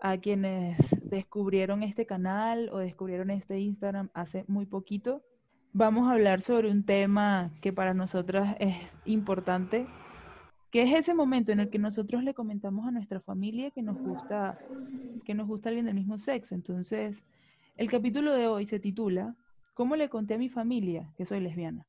a quienes descubrieron este canal o descubrieron este Instagram hace muy poquito. Vamos a hablar sobre un tema que para nosotras es importante, que es ese momento en el que nosotros le comentamos a nuestra familia que nos gusta, que nos gusta alguien del mismo sexo. Entonces, el capítulo de hoy se titula ¿Cómo le conté a mi familia que soy lesbiana?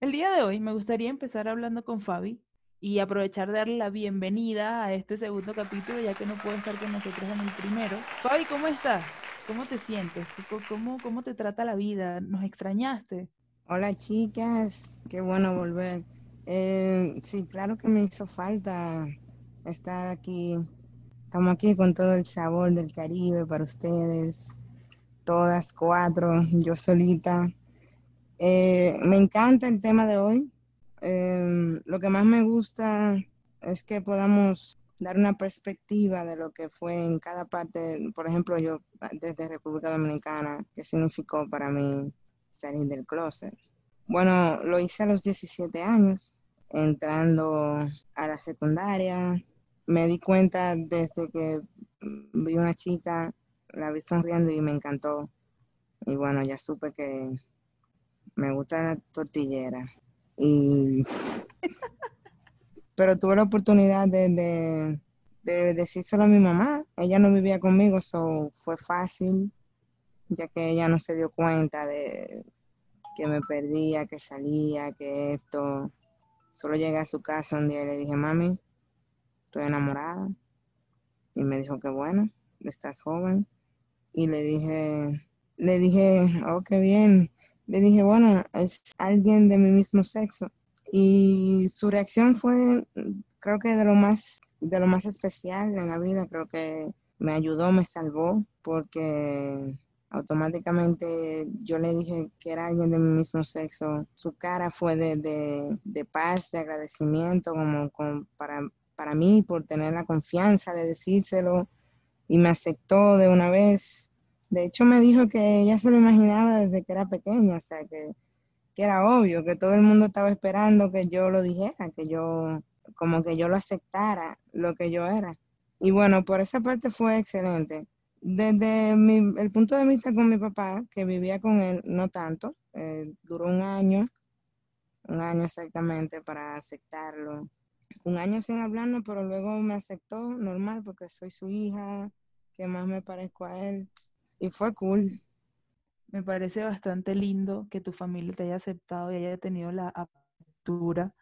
El día de hoy me gustaría empezar hablando con Fabi y aprovechar de darle la bienvenida a este segundo capítulo, ya que no puede estar con nosotros en el primero. Fabi, ¿cómo estás? ¿Cómo te sientes? ¿Cómo, cómo te trata la vida? ¿Nos extrañaste? Hola chicas, qué bueno volver. Eh, sí, claro que me hizo falta estar aquí. Estamos aquí con todo el sabor del Caribe para ustedes, todas cuatro, yo solita. Eh, me encanta el tema de hoy, Em, lo que más me gusta es que podamos dar una perspectiva de lo que fue en cada parte, por ejemplo, yo desde República Dominicana, qué significó para mí salir del closet. Bueno, lo hice a los 17 años, entrando a la secundaria. Me di cuenta desde que vi una chica, la vi sonriendo y me encantó. Y bueno, ya supe que me gusta la tortillera. Y, pero tuve la oportunidad de, de, decírselo a mi mamá. Ella no vivía conmigo, eso fue fácil, ya que ella no se dio cuenta de que me perdía, que salía, que esto. Solo llegué a su casa un día y le dije, mami, estoy enamorada. Y me dijo que bueno, estás joven. Y le dije, le dije, oh, qué bien le dije, bueno, es alguien de mi mismo sexo. Y su reacción fue, creo que de lo más, de lo más especial en la vida, creo que me ayudó, me salvó, porque automáticamente yo le dije que era alguien de mi mismo sexo. Su cara fue de, de, paz, de agradecimiento, como, para, para mí, por tener la confianza de decírselo, y me aceptó de una vez de hecho, me dijo que ella se lo imaginaba desde que era pequeña, o sea, que, era obvio, que todo el mundo estaba esperando que yo lo dijera, que yo, como que yo lo aceptara, lo que yo era. Y bueno, por esa parte fue excelente. Desde el punto de vista con mi papá, que vivía con él, no tanto, eh, duró un año, un año exactamente para aceptarlo. Un año sin hablarnos, pero luego me aceptó normal porque soy su hija, que más me parezco a él y fue cool. Me parece bastante lindo que tu familia te haya aceptado y haya tenido la apertura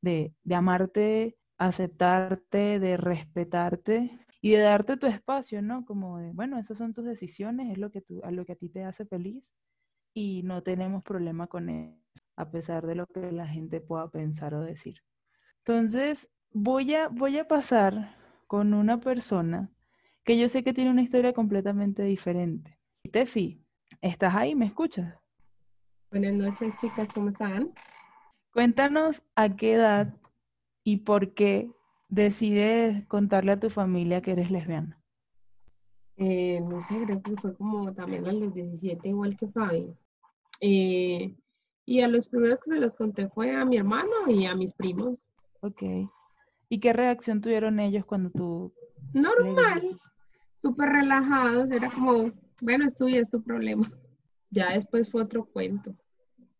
de, amarte, aceptarte, de respetarte y de darte tu espacio, ¿no? Como de, bueno, esas son tus decisiones, es lo que, tú, a lo que a ti te hace feliz y no tenemos problema con eso, a pesar de lo que la gente pueda pensar o decir. Entonces, voy a, voy a pasar con una persona que yo sé que tiene una historia completamente diferente. Tefi, ¿estás ahí? ¿Me escuchas? Buenas noches, chicas, ¿cómo están? Cuéntanos a qué edad y por qué decides contarle a tu familia que eres lesbiana. Eh, no sé, creo que fue como también a los 17, igual que Fabi. Eh, y a los primeros que se los conté fue a mi hermano y a mis primos. Ok. ¿Y qué reacción tuvieron ellos cuando tú... Normal súper relajados, era como, bueno, es es tu problema. Ya después fue otro cuento.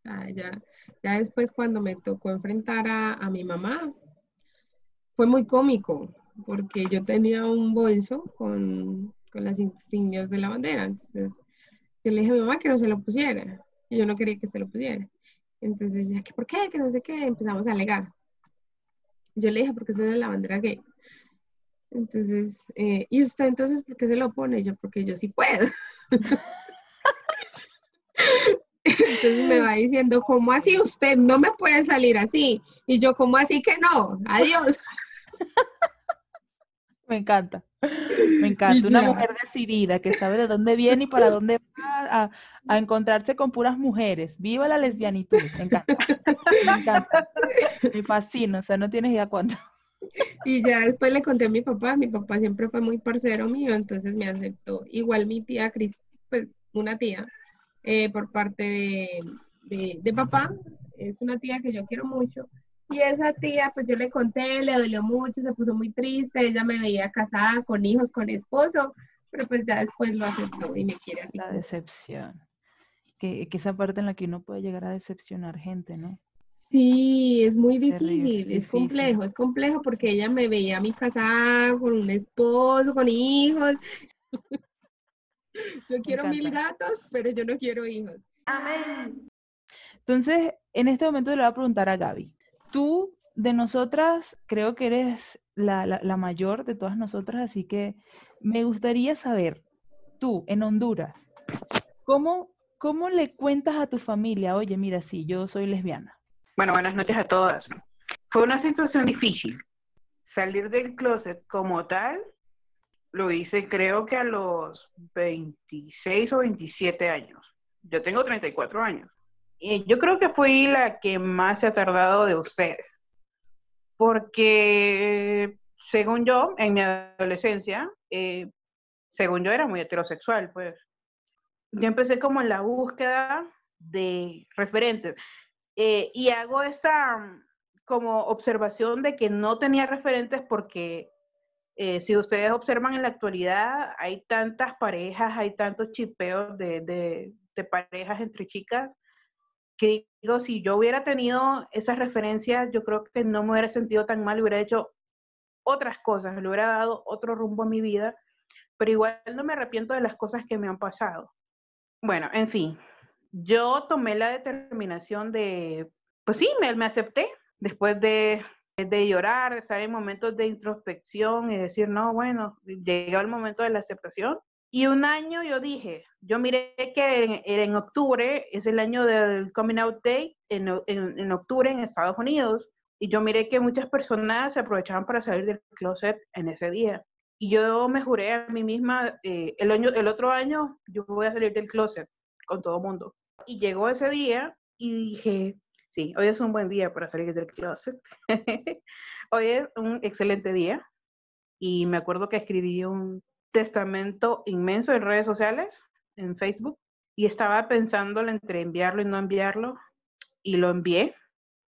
ya, ya después cuando me tocó enfrentar a, mi mamá, fue muy cómico, porque yo tenía un bolso con, con las insignias de la bandera. Entonces, yo le dije a mi mamá que no se lo pusiera. Y yo no quería que se lo pusiera. Entonces, decía, ¿por qué? Que no sé qué. Empezamos a alegar. Yo le dije, porque eso es la bandera gay. Entonces, eh, ¿y usted entonces por qué se lo pone? Yo, porque yo sí puedo. Entonces me va diciendo, ¿cómo así usted no me puede salir así? Y yo, ¿cómo así que no? Adiós. Me encanta. Me encanta. Una mujer decidida que sabe de dónde viene y para dónde va a, encontrarse con puras mujeres. Viva la lesbianitud. Me encanta. Me encanta. Me fascina. O sea, no tienes idea cuánto. Y ya después le conté a mi papá, mi papá siempre fue muy parcero mío, entonces me aceptó. Igual mi tía Cris, pues una tía, eh, por parte de, de, papá, es una tía que yo quiero mucho, Y esa tía, pues yo le conté, le dolió mucho, se puso muy triste, ella me veía casada con hijos, con esposo, pero pues ya después lo aceptó y me quiere así. La decepción. Que, que esa parte en la que uno puede llegar a decepcionar gente, ¿no? Sí, es muy Terrible, difícil, es difícil. complejo, es complejo porque ella me veía a mí casada con un esposo, con hijos. Yo quiero mil gatos, pero yo no quiero hijos. Entonces, en este momento le voy a preguntar a Gaby. Tú, de nosotras, creo que eres la, la- la mayor de todas nosotras, así que me gustaría saber, tú, en Honduras, ¿cómo, cómo le cuentas a tu familia, oye, mira, sí, yo soy lesbiana? Bueno, buenas noches a todas. Fue una situación difícil. Salir del closet como tal, lo hice creo que a los 26 o 27 años. Yo tengo 34 años. Y yo creo que fui la que más se ha tardado de ustedes. Porque, según yo, en mi adolescencia, eh, según yo era muy heterosexual, pues. Yo empecé como en la búsqueda de referentes. Eh, y hago esta mm, como observación de que no tenía referentes porque eh, si ustedes observan en la actualidad, hay tantas parejas, hay tantos chipeos de, de, de parejas entre chicas, que digo, si yo hubiera tenido esas referencias, yo creo que no me hubiera sentido tan mal, hubiera hecho otras cosas, le hubiera dado otro rumbo a mi vida, pero igual no me arrepiento de las cosas que me han pasado. Bueno, en fin, yo tomé la determinación de, pues sí, me, acepté después de, de llorar, estar en momentos de introspección y decir, no, bueno, llegó el momento de la aceptación. Y un año yo dije, yo miré que en, en octubre es el año del Coming Out Day, en, en, en octubre en Estados Unidos, y yo miré que muchas personas se aprovechaban para salir del closet en ese día. Y yo me juré a mí misma, eh, el, año, el otro año yo voy a salir del closet con todo mundo. Y llegó ese día y dije, sí, hoy es un buen día para salir del closet. hoy es un excelente día. Y me acuerdo que escribí un testamento inmenso en redes sociales, en Facebook, y estaba pensando entre enviarlo y no enviarlo, y lo envié.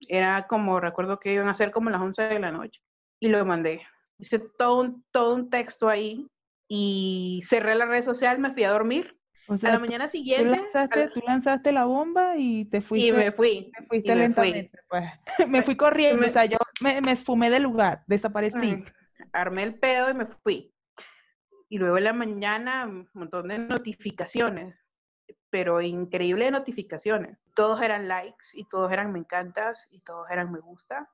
Era como, recuerdo que iban a ser como las 11 de la noche, y lo mandé. Hice todo un, todo un texto ahí, y cerré la red social, me fui a dormir. O a la mañana tú siguiente, lanzaste, a la- tú lanzaste la bomba y te fuiste, y me fui. te fuiste y me fui. lentamente, pues. Me fui corriendo, me- o sea, yo me, me esfumé del lugar, desaparecí. Armé el pedo y me fui. Y luego en la mañana, un montón de notificaciones, pero increíble notificaciones. Todos eran likes y todos eran me encantas y todos eran me gusta.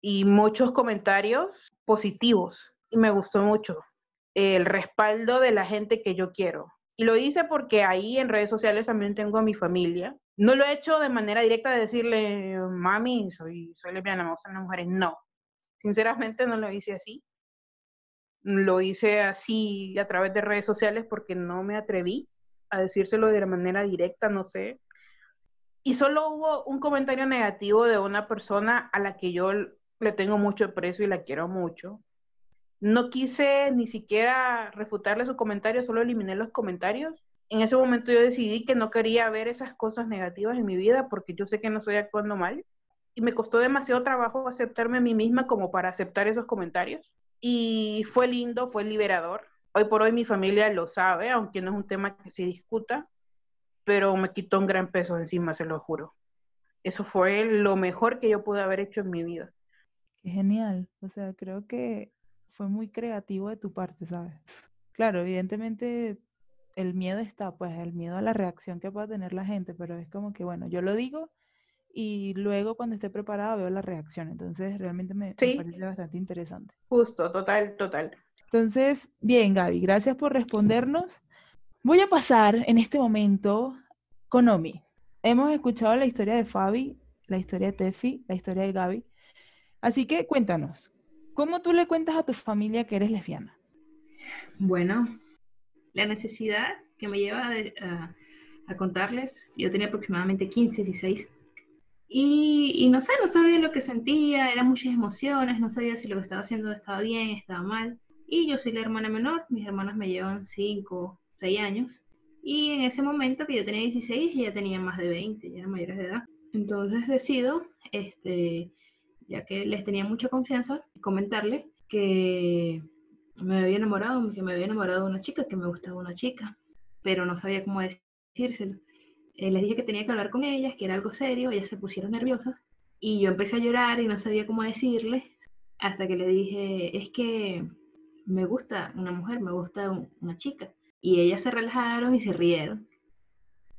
Y muchos comentarios positivos. Y me gustó mucho el respaldo de la gente que yo quiero. Y lo hice porque ahí en redes sociales también tengo a mi familia. No lo he hecho de manera directa de decirle, mami, soy, soy lesbiana, me gustan las mujeres. No, sinceramente no lo hice así. Lo hice así a través de redes sociales porque no me atreví a decírselo de manera directa, no sé. Y solo hubo un comentario negativo de una persona a la que yo le tengo mucho aprecio y la quiero mucho. No quise ni siquiera refutarle su comentario, solo eliminé los comentarios. En ese momento yo decidí que no quería ver esas cosas negativas en mi vida porque yo sé que no estoy actuando mal. Y me costó demasiado trabajo aceptarme a mí misma como para aceptar esos comentarios. Y fue lindo, fue liberador. Hoy por hoy mi familia lo sabe, aunque no es un tema que se discuta, pero me quitó un gran peso encima, se lo juro. Eso fue lo mejor que yo pude haber hecho en mi vida. Qué genial. O sea, creo que fue muy creativo de tu parte, ¿sabes? Claro, evidentemente el miedo está, pues el miedo a la reacción que pueda tener la gente, pero es como que, bueno, yo lo digo y luego cuando esté preparada veo la reacción. Entonces, realmente me, me Sí. parece bastante interesante. Justo, total, total. Entonces, bien, Gaby, gracias por respondernos. Voy a pasar en este momento con Omi. Hemos escuchado la historia de Fabi, la historia de Tefi, la historia de Gaby. Así que cuéntanos, ¿cómo tú le cuentas a tu familia que eres lesbiana? Bueno, la necesidad que me lleva de- a, a contarles, yo tenía aproximadamente 15, 16, y, y no sé, no sabía lo que sentía, eran muchas emociones, no sabía si lo que estaba haciendo estaba bien, estaba mal, y yo soy la hermana menor, mis hermanos me llevan 5, 6 años, y en ese momento que yo tenía 16, ella tenía más de 20, ya eran mayores de edad. Entonces decido este, ya que les tenía mucha confianza, comentarle que me había enamorado, que me había enamorado de una chica, que me gustaba una chica, pero no sabía cómo decírselo. Eh, les dije que tenía que hablar con ellas, que era algo serio, ellas se pusieron nerviosas y yo empecé a llorar y no sabía cómo decirle hasta que le dije, es que me gusta una mujer, me gusta una chica. Y ellas se relajaron y se rieron.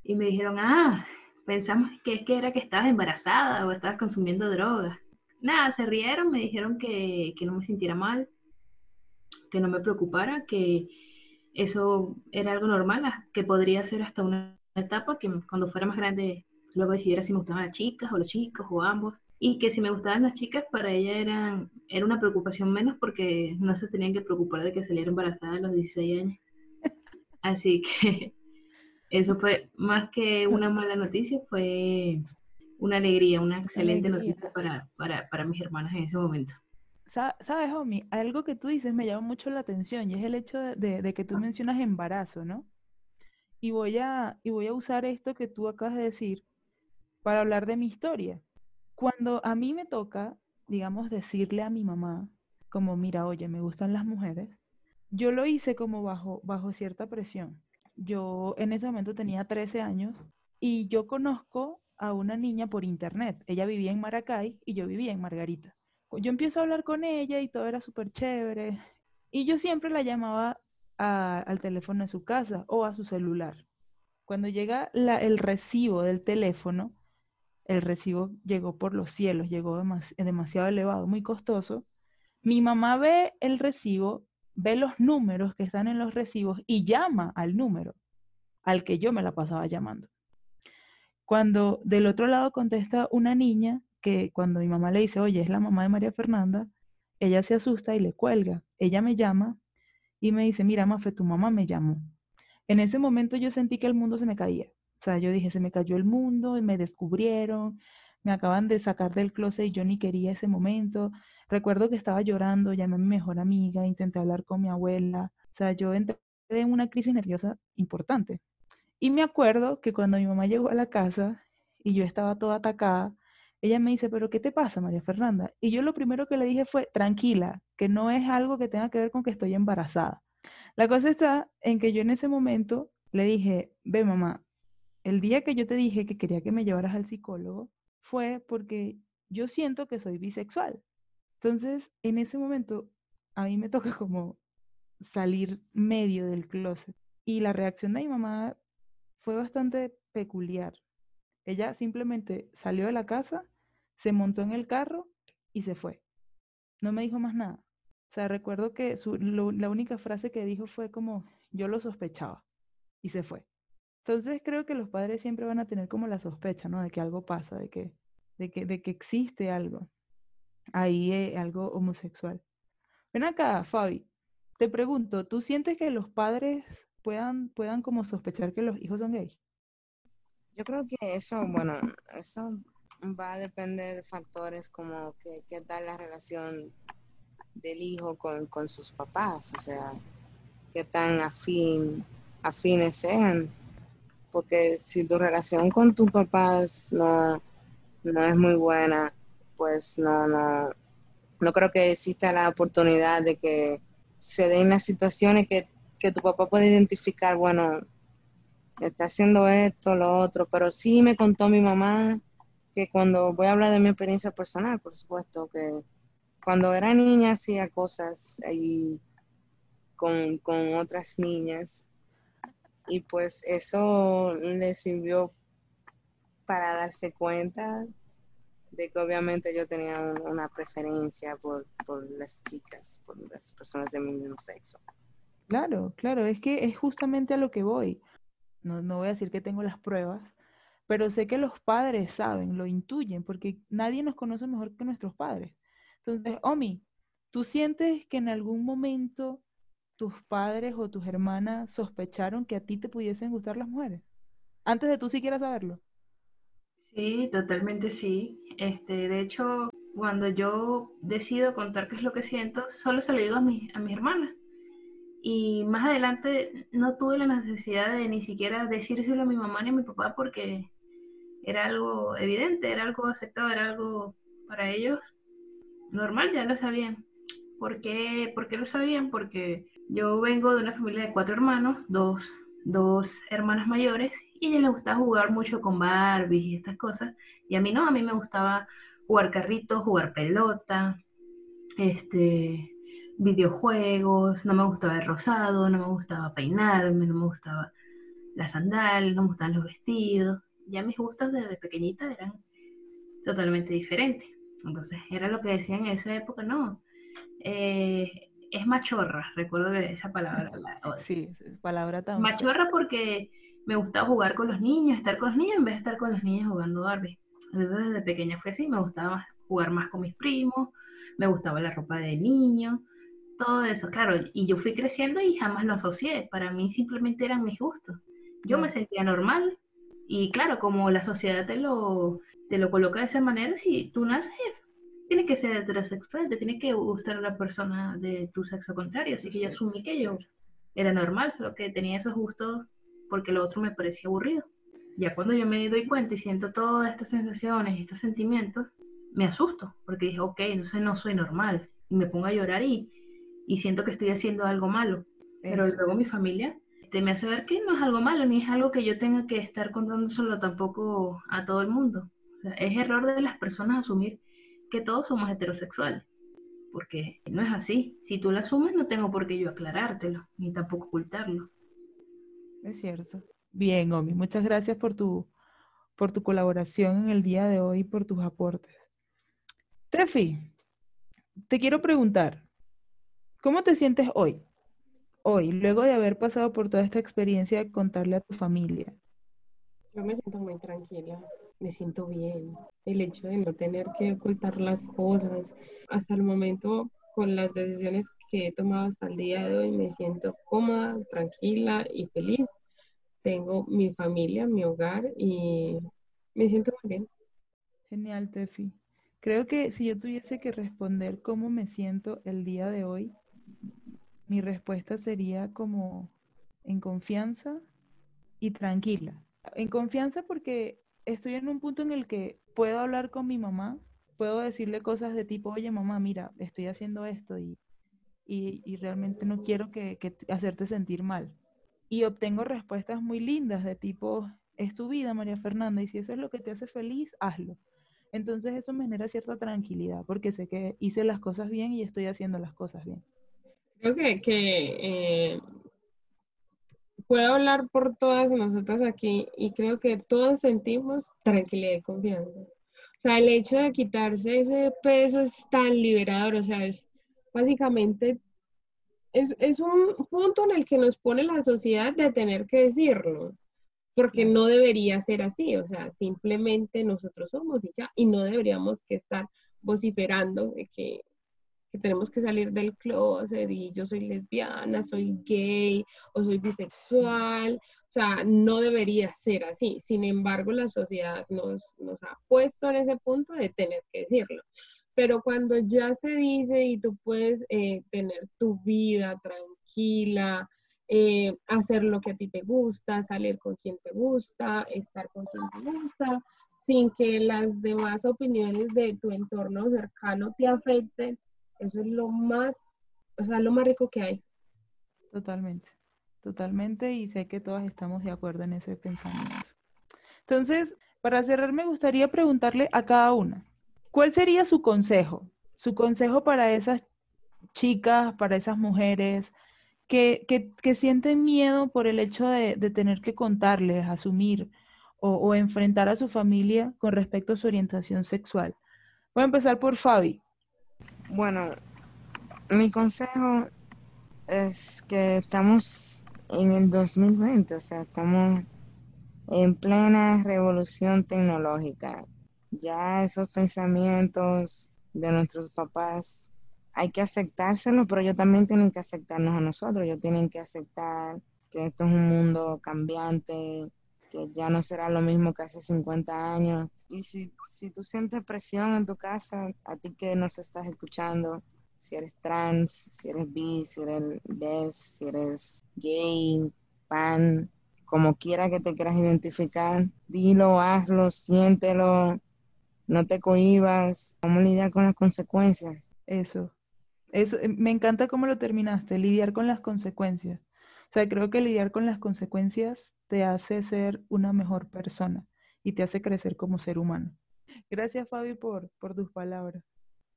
Y me dijeron, ah, pensamos que es que era que estabas embarazada o estabas consumiendo drogas. Nada, se rieron, me dijeron que, que no me sintiera mal, que no me preocupara, que eso era algo normal, que podría ser hasta una etapa que cuando fuera más grande luego decidiera si me gustaban las chicas o los chicos o ambos y que si me gustaban las chicas para ella eran, era una preocupación menos porque no se tenían que preocupar de que saliera embarazada a los 16 años. Así que eso fue más que una mala noticia, fue una alegría, una excelente noticia para, para, para, mis hermanas en ese momento. Sabes, Omi, algo que tú dices me llama mucho la atención y es el hecho de, de que tú mencionas embarazo, ¿no? Y voy, a, y voy a usar esto que tú acabas de decir para hablar de mi historia. Cuando a mí me toca, digamos, decirle a mi mamá, como, mira, oye, me gustan las mujeres, yo lo hice como bajo, bajo cierta presión. Yo en ese momento tenía 13 años y yo conozco a una niña por internet. Ella vivía en Maracay y yo vivía en Margarita. Yo empiezo a hablar con ella y todo era súper chévere. Y yo siempre la llamaba al teléfono de su casa o a su celular. Cuando llega el recibo del teléfono, el recibo llegó por los cielos, llegó demasiado elevado, muy costoso. Mi mamá ve el recibo, ve los números que están en los recibos y llama al número al que yo me la pasaba llamando. Cuando del otro lado contesta una niña que cuando mi mamá le dice, oye, es la mamá de María Fernanda, ella se asusta y le cuelga. Ella me llama y me dice, mira, Mafe, tu mamá me llamó. En ese momento yo sentí que el mundo se me caía. O sea, yo dije, se me cayó el mundo y me descubrieron, me acaban de sacar del closet y yo ni quería ese momento. Recuerdo que estaba llorando, llamé a mi mejor amiga, intenté hablar con mi abuela. O sea, yo entré en una crisis nerviosa importante. Y me acuerdo que cuando mi mamá llegó a la casa y yo estaba toda atacada, ella me dice, pero ¿qué te pasa, María Fernanda? Y yo lo primero que le dije fue, tranquila, que no es algo que tenga que ver con que estoy embarazada. La cosa está en que yo en ese momento le dije, ve mamá, el día que yo te dije que quería que me llevaras al psicólogo fue porque yo siento que soy bisexual. Entonces, en ese momento, a mí me toca como salir medio del closet. Y la reacción de mi mamá fue bastante peculiar. Ella simplemente salió de la casa, se montó en el carro y se fue. No me dijo más nada. O sea, recuerdo que la única frase que dijo fue como, yo lo sospechaba. Y se fue. Entonces creo que los padres siempre van a tener como la sospecha, ¿no? De que algo pasa, de que, de que, de que existe algo. Ahí eh, algo homosexual. Ven acá, Fabi. Te pregunto, ¿tú sientes que los padres puedan, puedan como sospechar que los hijos son gays? Yo creo que eso, bueno, eso va a depender de factores como que, qué tal la relación del hijo con, con, sus papás, o sea, qué tan afín, afines sean. Porque si tu relación con tus papás no, no es muy buena, pues no, no, no creo que exista la oportunidad de que se den las situaciones que, que tu papá puede identificar, bueno, está haciendo esto, lo otro, pero sí me contó mi mamá que cuando voy a hablar de mi experiencia personal, por supuesto, que cuando era niña hacía cosas ahí con, con otras niñas y pues eso le sirvió para darse cuenta de que obviamente yo tenía una preferencia por, por las chicas, por las personas de mi mismo sexo. Claro, claro, es que es justamente a lo que voy no, no voy a decir que tengo las pruebas, pero sé que los padres saben, lo intuyen, porque nadie nos conoce mejor que nuestros padres. Entonces, Omi, ¿tú sientes que en algún momento tus padres o tus hermanas sospecharon que a ti te pudiesen gustar las mujeres? Antes de tú siquiera saberlo. Sí, totalmente sí. Este, de hecho, cuando yo decido contar qué es lo que siento, solo se lo digo a, mi, a mis hermanas. Y más adelante no tuve la necesidad de ni siquiera decírselo a mi mamá ni a mi papá porque era algo evidente, era algo aceptado, era algo para ellos normal, ya lo sabían. ¿Por qué, ¿Por qué lo sabían? Porque yo vengo de una familia de cuatro hermanos, dos, dos hermanas mayores, y a ella le gustaba jugar mucho con Barbie y estas cosas, y a mí no, a mí me gustaba jugar carritos, jugar pelota, este, videojuegos, no me gustaba el rosado, no me gustaba peinarme, no me gustaba la sandal, no me gustaban los vestidos. Ya mis gustos desde pequeñita eran totalmente diferentes. Entonces era lo que decían en esa época, no, eh, es machorra, recuerdo de esa palabra. sí, palabra tan... Machorra porque me gustaba jugar con los niños, estar con los niños en vez de estar con los niños jugando Barbie. Entonces desde pequeña fue así, me gustaba jugar más con mis primos, me gustaba la ropa de niño, todo eso, claro, y yo fui creciendo y jamás lo asocié, para mí simplemente eran mis gustos. Yo me sentía normal y claro, como la sociedad te lo, te lo coloca de esa manera, si tú naces, tienes que ser heterosexual, te tiene que gustar a la persona de tu sexo contrario, así que yo asumí que yo era normal, solo que tenía esos gustos porque lo otro me parecía aburrido. Ya cuando yo me doy cuenta y siento todas estas sensaciones y estos sentimientos, me asusto, porque dije, ok, entonces no soy normal, y me pongo a llorar y, y siento que estoy haciendo algo malo. Pero luego mi familia este, me hace ver que no es algo malo, ni es algo que yo tenga que estar contándoselo tampoco a todo el mundo. es error de las personas asumir que todos somos heterosexuales, porque no es así. Si tú lo asumes, no tengo por qué yo aclarártelo, ni tampoco ocultarlo. Es cierto. Bien, Omi, muchas gracias por tu, por tu colaboración en el día de hoy y por tus aportes. Tefi, te quiero preguntar, ¿cómo te sientes hoy? Hoy, luego de haber pasado por toda esta experiencia de contarle a tu familia. Yo me siento muy tranquila, me siento bien. El hecho de no tener que ocultar las cosas, hasta el momento con las decisiones que he tomado hasta el día de hoy, me siento cómoda, tranquila y feliz. Tengo mi familia, mi hogar y me siento muy bien. Genial, Tefi. Creo que si yo tuviese que responder cómo me siento el día de hoy, mi respuesta sería como en confianza y tranquila. En confianza porque estoy en un punto en el que puedo hablar con mi mamá, puedo decirle cosas de tipo, oye mamá, mira, estoy haciendo esto y, y, realmente no quiero que, que hacerte sentir mal. Y obtengo respuestas muy lindas de tipo, es tu vida, María Fernanda, y si eso es lo que te hace feliz, hazlo. Entonces eso me genera cierta tranquilidad porque sé que hice las cosas bien y estoy haciendo las cosas bien. Creo que, que eh, puedo hablar por todas nosotras aquí y creo que todos sentimos tranquilidad y confianza. O sea, el hecho de quitarse ese peso es tan liberador, o sea, es básicamente, es, es un punto en el que nos pone la sociedad de tener que decirlo porque no debería ser así, o sea, simplemente nosotros somos y ya, y no deberíamos que estar vociferando que, que tenemos que salir del closet y yo soy lesbiana, soy gay o soy bisexual, o sea, no debería ser así. Sin embargo, la sociedad nos, nos ha puesto en ese punto de tener que decirlo. Pero cuando ya se dice y tú puedes eh, tener tu vida tranquila, eh, hacer lo que a ti te gusta, salir con quien te gusta, estar con quien te gusta, sin que las demás opiniones de tu entorno cercano te afecten. Eso es lo más, o sea, lo más rico que hay. Totalmente, totalmente, y sé que todas estamos de acuerdo en ese pensamiento. Entonces, para cerrar, me gustaría preguntarle a cada una, ¿cuál sería su consejo? Su consejo para esas chicas, para esas mujeres, que, sienten miedo por el hecho de, tener que contarles, asumir o, enfrentar a su familia con respecto a su orientación sexual. Voy a empezar por Fabi. Bueno, mi consejo es que estamos en el 2020, o sea, estamos en plena revolución tecnológica. Ya esos pensamientos de nuestros papás hay que aceptárselo, pero ellos también tienen que aceptarnos a nosotros, ellos tienen que aceptar que esto es un mundo cambiante, que ya no será lo mismo que hace 50 años. Y si, si tú sientes presión en tu casa, a ti que nos estás escuchando, si eres trans, si eres bi, si eres les, si eres gay, pan, como quiera que te quieras identificar, dilo, hazlo, siéntelo, no te cohibas, cómo lidiar con las consecuencias Eso. Eso, eh, me encanta cómo lo terminaste, lidiar con las consecuencias. O sea, creo que lidiar con las consecuencias te hace ser una mejor persona y te hace crecer como ser humano. Gracias, Fabi, por, por tus palabras.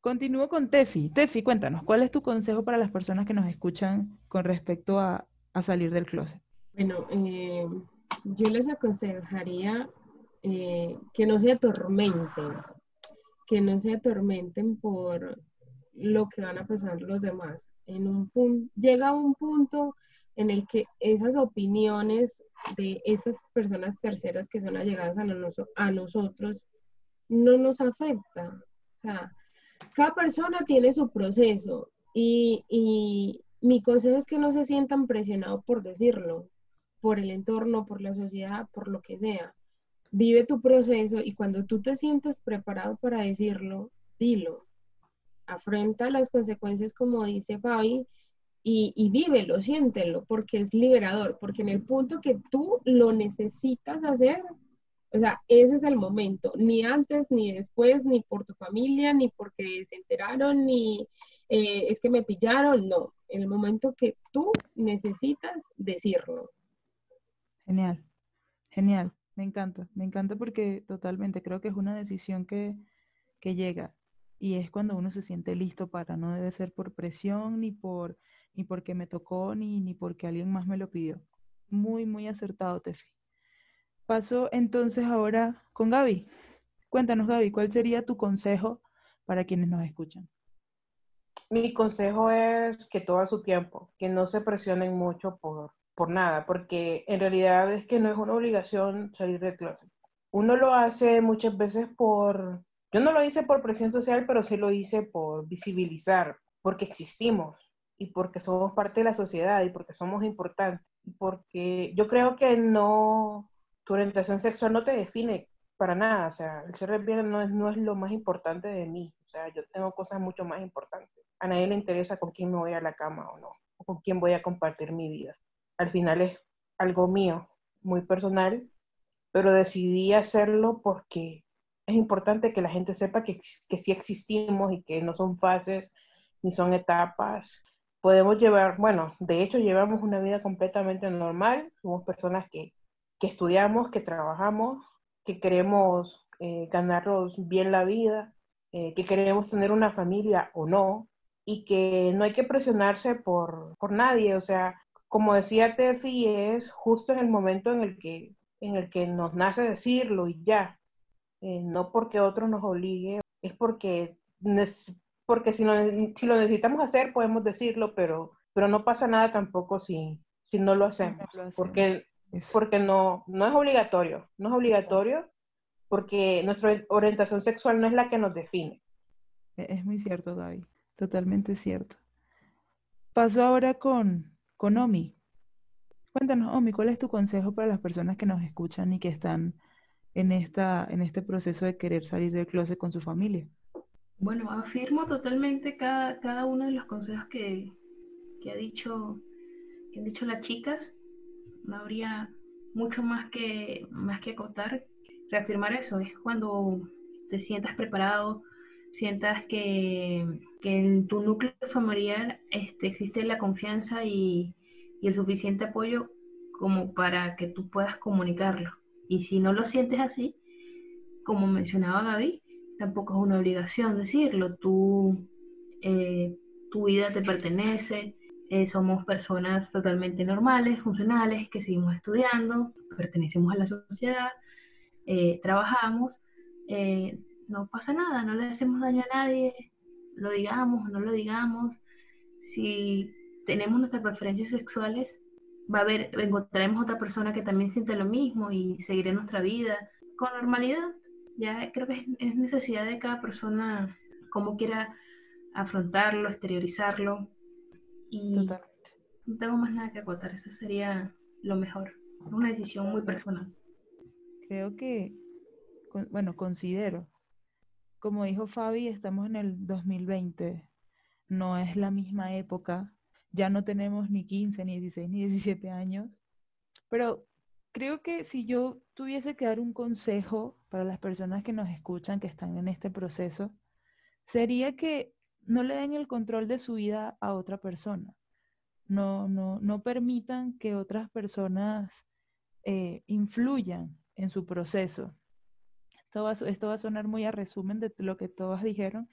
Continúo con Tefi. Tefi, cuéntanos, ¿cuál es tu consejo para las personas que nos escuchan con respecto a, a salir del closet? Bueno, eh, yo les aconsejaría eh, que no se atormenten, que no se atormenten por lo que van a pasar los demás. En un llega un punto en el que esas opiniones de esas personas terceras que son allegadas a, nosotros no nos sea, cada persona tiene su proceso y, y mi consejo es que no se sientan presionados por decirlo, por el entorno, por la sociedad, por lo que sea. Vive tu proceso y cuando tú te sientes preparado para decirlo, dilo. Afrenta las consecuencias como dice Fabi y, y vívelo, siéntelo, porque es liberador, porque en el punto que tú lo necesitas hacer, o sea, ese es el momento, ni antes, ni después, ni por tu familia, ni porque se enteraron, ni eh, es que me pillaron, no, en el momento que tú necesitas decirlo. Genial, genial, me encanta, me encanta porque totalmente creo que es una decisión que, que llega y es cuando uno se siente listo para, no debe ser por presión ni por ni porque me tocó, ni, ni porque alguien más me lo pidió. Muy, muy acertado, Tefi. Paso entonces ahora con Gaby. Cuéntanos, Gaby, ¿cuál sería tu consejo para quienes nos escuchan? Mi consejo es que todo su tiempo, que no se presionen mucho por, por nada, porque en realidad es que no es una obligación salir del closet. Uno lo hace muchas veces por, yo no lo hice por presión social, pero sí lo hice por visibilizar, porque existimos y porque somos parte de la sociedad y porque somos importantes. Porque yo creo que no, tu orientación sexual no te define para nada. O sea, el ser lesbiana no es, no es lo más importante de mí. O sea, yo tengo cosas mucho más importantes. A nadie le interesa con quién me voy a la cama o no, o con quién voy a compartir mi vida. Al final es algo mío, muy personal, pero decidí hacerlo porque es importante que la gente sepa que, que sí existimos y que no son fases ni son etapas podemos llevar, bueno, de hecho llevamos una vida completamente normal, somos personas que, que estudiamos, que trabajamos, que queremos eh, ganarnos bien la vida, eh, que queremos tener una familia o no, y que no hay que presionarse por, por nadie, o sea, como decía Tefi, es justo en el momento en el que, en el que nos nace decirlo y ya, eh, no porque otro nos obligue, es porque porque si, si lo necesitamos hacer, podemos decirlo, pero, pero no pasa nada tampoco si, si no lo hacemos, porque, porque no, no es obligatorio, no es obligatorio, porque nuestra orientación sexual no es la que nos define. E, es muy cierto, David, totalmente cierto. Paso ahora con, con Omi. Cuéntanos, Omi, ¿cuál es tu consejo para las personas que nos escuchan y que están en, esta, en este proceso de querer salir del closet con su familia? Bueno, afirmo totalmente cada, cada uno de los consejos que, ha dicho, que han dicho las chicas. No habría mucho más que, más que acotar. Reafirmar eso es cuando te sientas preparado, sientas que, en tu núcleo familiar este, existe la confianza y, y el suficiente apoyo como para que tú puedas comunicarlo. Y si no lo sientes así, como mencionaba Gaby, tampoco es una obligación decirlo. Tú, eh, tu vida te pertenece, eh, somos personas totalmente normales, funcionales, que seguimos estudiando, pertenecemos a la sociedad, eh, trabajamos, no pasa nada, no le hacemos daño a nadie, lo digamos o no lo digamos. Si tenemos nuestras preferencias sexuales, va a haber, encontraremos otra persona que también siente lo mismo y seguiré nuestra vida con normalidad ya creo que es, necesidad de cada persona cómo quiera afrontarlo, exteriorizarlo. Y no tengo más nada que acotar, eso sería lo mejor. Es una decisión muy personal. Creo que, bueno, considero, como dijo Fabi, estamos en el 2020, no es la misma época, ya no tenemos ni 15, ni 16, ni 17 años, pero creo que si yo tuviese que dar un consejo para las personas que nos escuchan, que están en este proceso, sería que no le den el control de su vida a otra persona. No, no, no permitan que otras personas eh, influyan en su proceso. Esto va, esto va a sonar muy a resumen de lo que todas dijeron,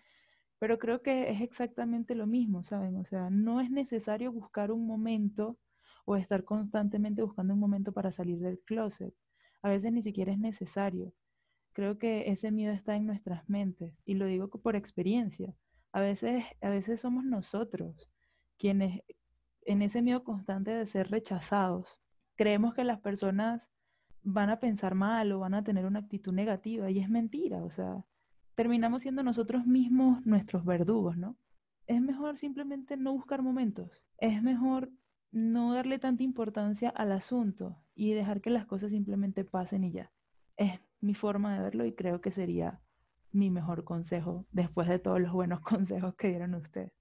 pero creo que es exactamente lo mismo, ¿saben? O sea, no es necesario buscar un momento o estar constantemente buscando un momento para salir del closet. A veces ni siquiera es necesario. Creo que ese miedo está en nuestras mentes y lo digo por experiencia. A veces, a veces somos nosotros quienes en ese miedo constante de ser rechazados, creemos que las personas van a pensar mal o van a tener una actitud negativa y es mentira, o sea, terminamos siendo nosotros mismos nuestros verdugos, ¿no? Es mejor simplemente no buscar momentos, es mejor no darle tanta importancia al asunto y dejar que las cosas simplemente pasen y ya. Es mi forma de verlo y creo que sería mi mejor consejo después de todos los buenos consejos que dieron ustedes.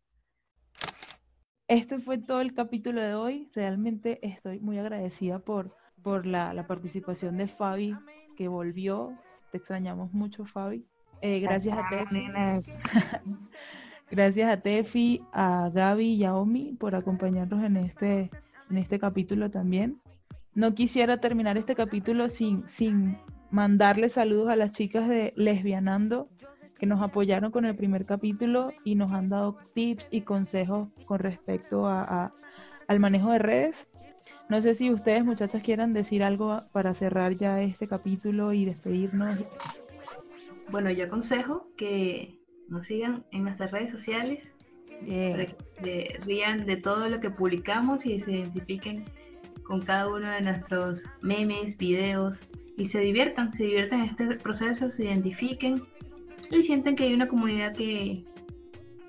Este fue todo el capítulo de hoy. Realmente estoy muy agradecida por, por la, la participación de Fabi, que volvió. Te extrañamos mucho, Fabi. Eh, gracias a Tefi. gracias a Tefi, a Gaby y a Omi por acompañarnos en este, en este capítulo también. No quisiera terminar este capítulo sin, sin mandarle saludos a las chicas de Lesbianando que nos apoyaron con el primer capítulo y nos han dado tips y consejos con respecto a, al manejo de redes. No sé si ustedes, muchachas, quieran decir algo para cerrar ya este capítulo y despedirnos. Bueno, yo aconsejo que nos sigan en nuestras redes sociales, que rían de todo lo que publicamos y se identifiquen con cada uno de nuestros memes, videos, y se diviertan, se diviertan en este proceso, se identifiquen y sienten que hay una comunidad que,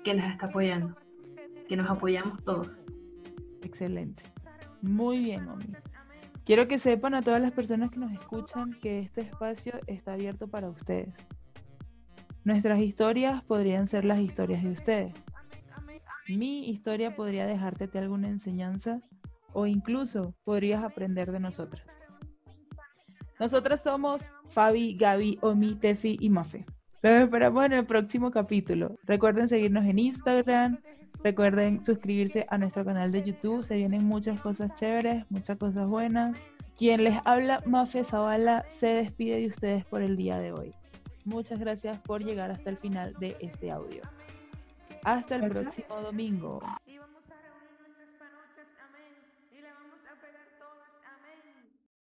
que las está apoyando, que nos apoyamos todos. Excelente. Muy bien, Omi. Quiero que sepan a todas las personas que nos escuchan que este espacio está abierto para ustedes. Nuestras historias podrían ser las historias de ustedes. Mi historia podría dejarte alguna enseñanza o incluso podrías aprender de nosotras. Nosotras somos Fabi, Gaby, Omi, Tefi y Mafe. Los esperamos en el próximo capítulo. Recuerden seguirnos en Instagram. Recuerden suscribirse a nuestro canal de YouTube. Se vienen muchas cosas chéveres, muchas cosas buenas. Quien les habla, Mafe Zavala, se despide de ustedes por el día de hoy. Muchas gracias por llegar hasta el final de este audio. Hasta el próximo domingo.